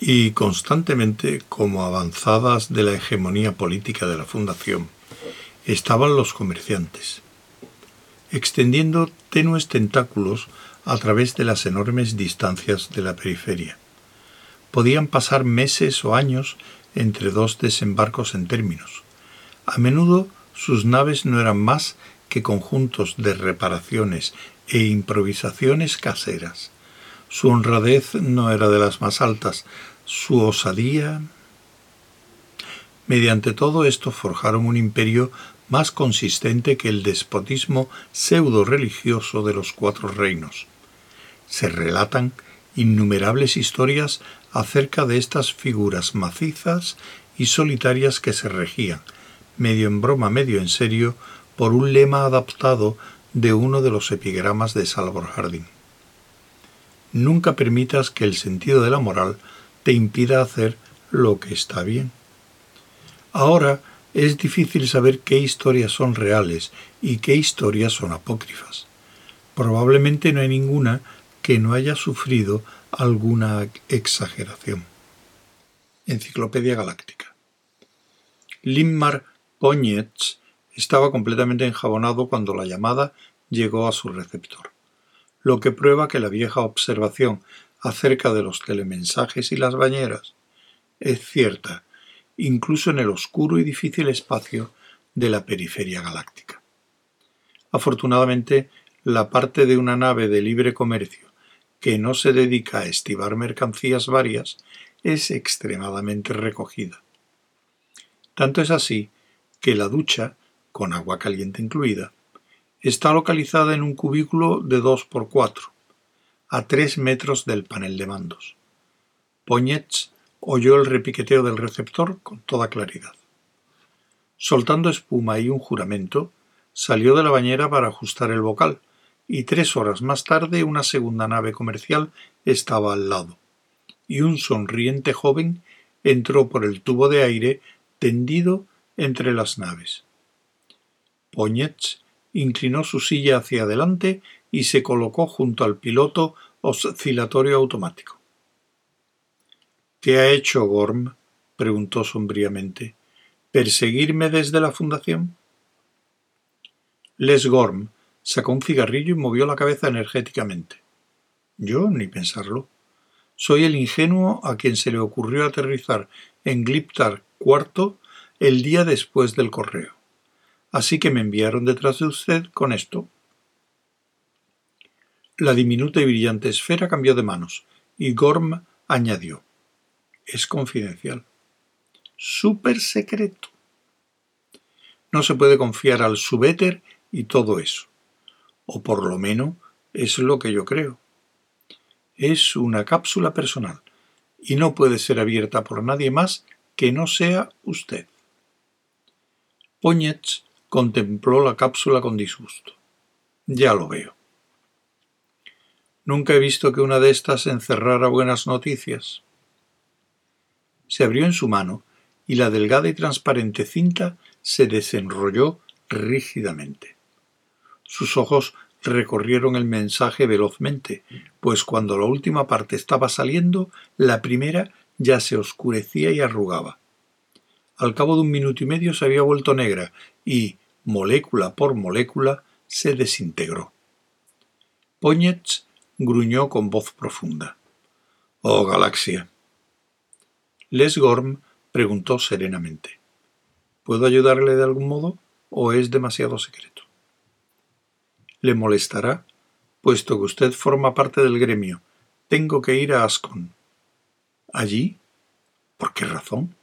Y constantemente, como avanzadas de la hegemonía política de la Fundación, estaban los comerciantes, extendiendo tenues tentáculos a través de las enormes distancias de la periferia. Podían pasar meses o años entre dos desembarcos en términos. A menudo sus naves no eran más que conjuntos de reparaciones e improvisaciones caseras. Su honradez no era de las más altas, su osadía. Mediante todo esto forjaron un imperio más consistente que el despotismo pseudo religioso de los cuatro reinos se relatan innumerables historias acerca de estas figuras macizas y solitarias que se regían, medio en broma, medio en serio, por un lema adaptado de uno de los epigramas de Salvor Harding. Nunca permitas que el sentido de la moral te impida hacer lo que está bien. Ahora es difícil saber qué historias son reales y qué historias son apócrifas. Probablemente no hay ninguna que no haya sufrido alguna exageración. Enciclopedia Galáctica. Limmar Poñetz estaba completamente enjabonado cuando la llamada llegó a su receptor, lo que prueba que la vieja observación acerca de los telemensajes y las bañeras es cierta, incluso en el oscuro y difícil espacio de la periferia galáctica. Afortunadamente, la parte de una nave de libre comercio que no se dedica a estivar mercancías varias, es extremadamente recogida. Tanto es así que la ducha, con agua caliente incluida, está localizada en un cubículo de 2 por 4 a 3 metros del panel de mandos. Poñetz oyó el repiqueteo del receptor con toda claridad. Soltando espuma y un juramento, salió de la bañera para ajustar el bocal, y tres horas más tarde una segunda nave comercial estaba al lado, y un sonriente joven entró por el tubo de aire tendido entre las naves. Poñetz inclinó su silla hacia adelante y se colocó junto al piloto oscilatorio automático. ¿Qué ha hecho Gorm? preguntó sombríamente. ¿Perseguirme desde la fundación? Les Gorm Sacó un cigarrillo y movió la cabeza energéticamente. Yo ni pensarlo. Soy el ingenuo a quien se le ocurrió aterrizar en Gliptar IV el día después del correo. Así que me enviaron detrás de usted con esto. La diminuta y brillante esfera cambió de manos, y Gorm añadió Es confidencial. Súper secreto. No se puede confiar al subéter y todo eso o por lo menos es lo que yo creo. Es una cápsula personal y no puede ser abierta por nadie más que no sea usted. Poñetz contempló la cápsula con disgusto. Ya lo veo. Nunca he visto que una de estas encerrara buenas noticias. Se abrió en su mano y la delgada y transparente cinta se desenrolló rígidamente. Sus ojos recorrieron el mensaje velozmente, pues cuando la última parte estaba saliendo, la primera ya se oscurecía y arrugaba. Al cabo de un minuto y medio se había vuelto negra y, molécula por molécula, se desintegró. Poñetz gruñó con voz profunda. Oh, galaxia. Les Gorm preguntó serenamente. ¿Puedo ayudarle de algún modo o es demasiado secreto? le molestará, puesto que usted forma parte del gremio. Tengo que ir a Ascon. ¿Allí? ¿Por qué razón?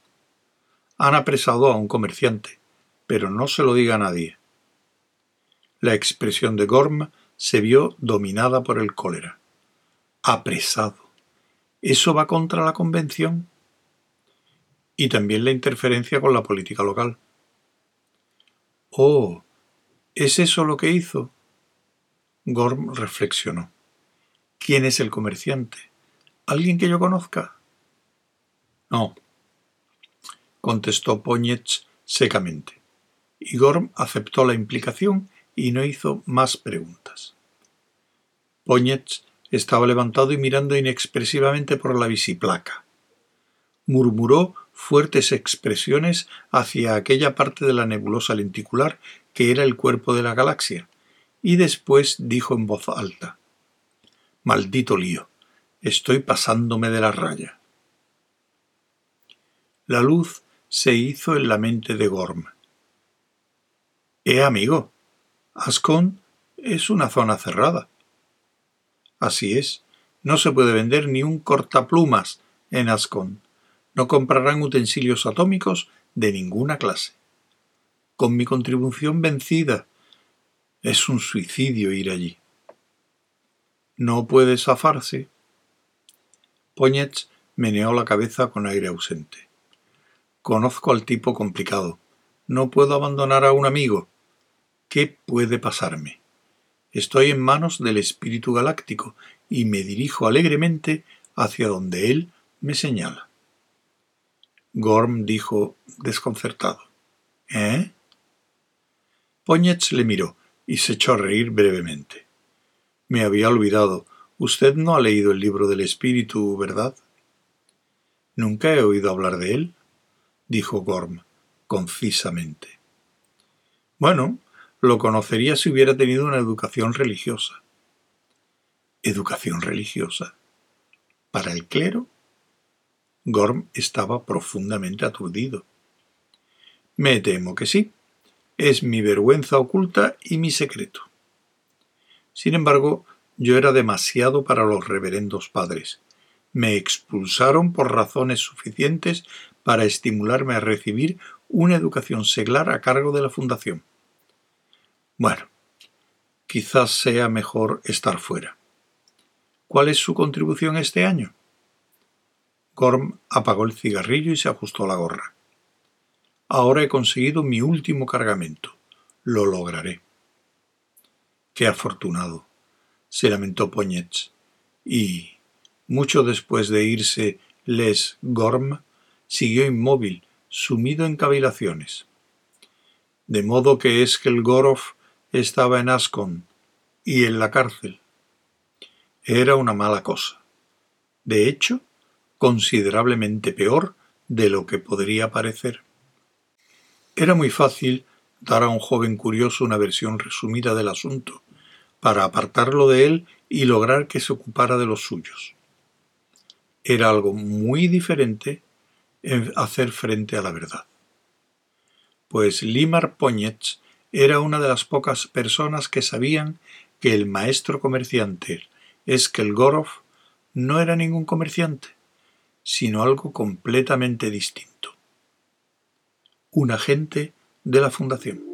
Han apresado a un comerciante, pero no se lo diga a nadie. La expresión de Gorm se vio dominada por el cólera. Apresado. ¿Eso va contra la convención? Y también la interferencia con la política local. Oh, ¿es eso lo que hizo? Gorm reflexionó. ¿Quién es el comerciante? ¿Alguien que yo conozca? No, contestó Poñetz secamente. Y Gorm aceptó la implicación y no hizo más preguntas. Poñetz estaba levantado y mirando inexpresivamente por la biciplaca. Murmuró fuertes expresiones hacia aquella parte de la nebulosa lenticular que era el cuerpo de la galaxia, y después dijo en voz alta Maldito lío. Estoy pasándome de la raya. La luz se hizo en la mente de Gorm. Eh, amigo, Ascon es una zona cerrada. Así es, no se puede vender ni un cortaplumas en Ascon. No comprarán utensilios atómicos de ninguna clase. Con mi contribución vencida, es un suicidio ir allí. No puede zafarse. Poñetz meneó la cabeza con aire ausente. Conozco al tipo complicado. No puedo abandonar a un amigo. ¿Qué puede pasarme? Estoy en manos del espíritu galáctico y me dirijo alegremente hacia donde él me señala. Gorm dijo desconcertado. ¿Eh? Poñetz le miró y se echó a reír brevemente. Me había olvidado. Usted no ha leído el libro del espíritu, ¿verdad? Nunca he oído hablar de él, dijo Gorm, concisamente. Bueno, lo conocería si hubiera tenido una educación religiosa. ¿Educación religiosa? ¿Para el clero? Gorm estaba profundamente aturdido. Me temo que sí. Es mi vergüenza oculta y mi secreto. Sin embargo, yo era demasiado para los reverendos padres. Me expulsaron por razones suficientes para estimularme a recibir una educación seglar a cargo de la fundación. Bueno, quizás sea mejor estar fuera. ¿Cuál es su contribución este año? Gorm apagó el cigarrillo y se ajustó la gorra. Ahora he conseguido mi último cargamento. Lo lograré. Qué afortunado, se lamentó Poñetz. Y, mucho después de irse Les Gorm, siguió inmóvil, sumido en cavilaciones. De modo que es que el Gorov estaba en Ascon y en la cárcel. Era una mala cosa. De hecho, considerablemente peor de lo que podría parecer. Era muy fácil dar a un joven curioso una versión resumida del asunto, para apartarlo de él y lograr que se ocupara de los suyos. Era algo muy diferente en hacer frente a la verdad. Pues Limar Poñetz era una de las pocas personas que sabían que el maestro comerciante Eskelgorov no era ningún comerciante, sino algo completamente distinto. Un agente de la Fundación.